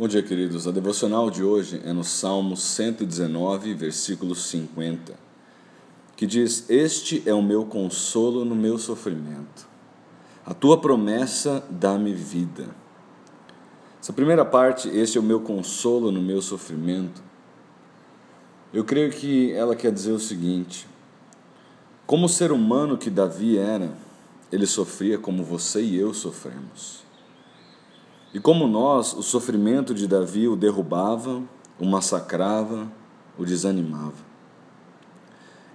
Bom dia, queridos. A devocional de hoje é no Salmo 119, versículo 50, que diz: Este é o meu consolo no meu sofrimento. A tua promessa dá-me vida. Essa primeira parte, este é o meu consolo no meu sofrimento, eu creio que ela quer dizer o seguinte: como ser humano que Davi era, ele sofria como você e eu sofremos. E como nós, o sofrimento de Davi o derrubava, o massacrava, o desanimava.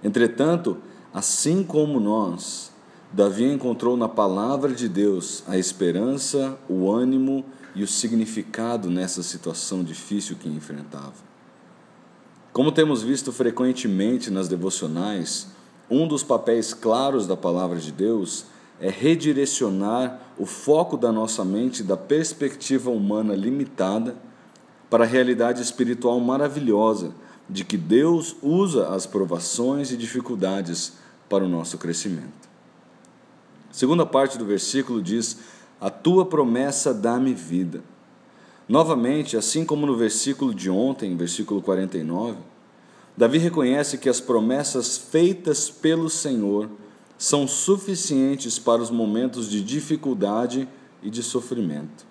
Entretanto, assim como nós, Davi encontrou na palavra de Deus a esperança, o ânimo e o significado nessa situação difícil que enfrentava. Como temos visto frequentemente nas devocionais, um dos papéis claros da palavra de Deus é redirecionar o foco da nossa mente da perspectiva humana limitada para a realidade espiritual maravilhosa de que Deus usa as provações e dificuldades para o nosso crescimento. Segunda parte do versículo diz: A tua promessa dá-me vida. Novamente, assim como no versículo de ontem, versículo 49, Davi reconhece que as promessas feitas pelo Senhor são suficientes para os momentos de dificuldade e de sofrimento.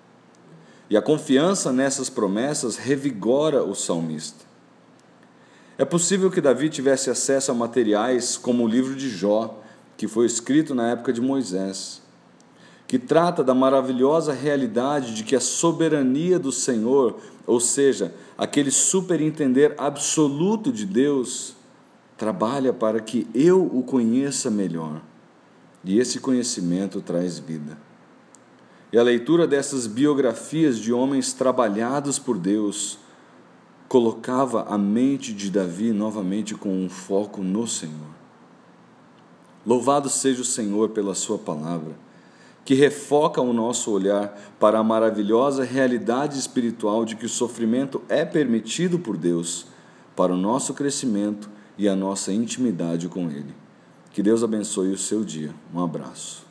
E a confiança nessas promessas revigora o salmista. É possível que Davi tivesse acesso a materiais como o livro de Jó, que foi escrito na época de Moisés, que trata da maravilhosa realidade de que a soberania do Senhor, ou seja, aquele superentender absoluto de Deus, trabalha para que eu o conheça melhor. E esse conhecimento traz vida. E a leitura dessas biografias de homens trabalhados por Deus colocava a mente de Davi novamente com um foco no Senhor. Louvado seja o Senhor pela Sua palavra, que refoca o nosso olhar para a maravilhosa realidade espiritual de que o sofrimento é permitido por Deus para o nosso crescimento e a nossa intimidade com Ele. Que Deus abençoe o seu dia. Um abraço.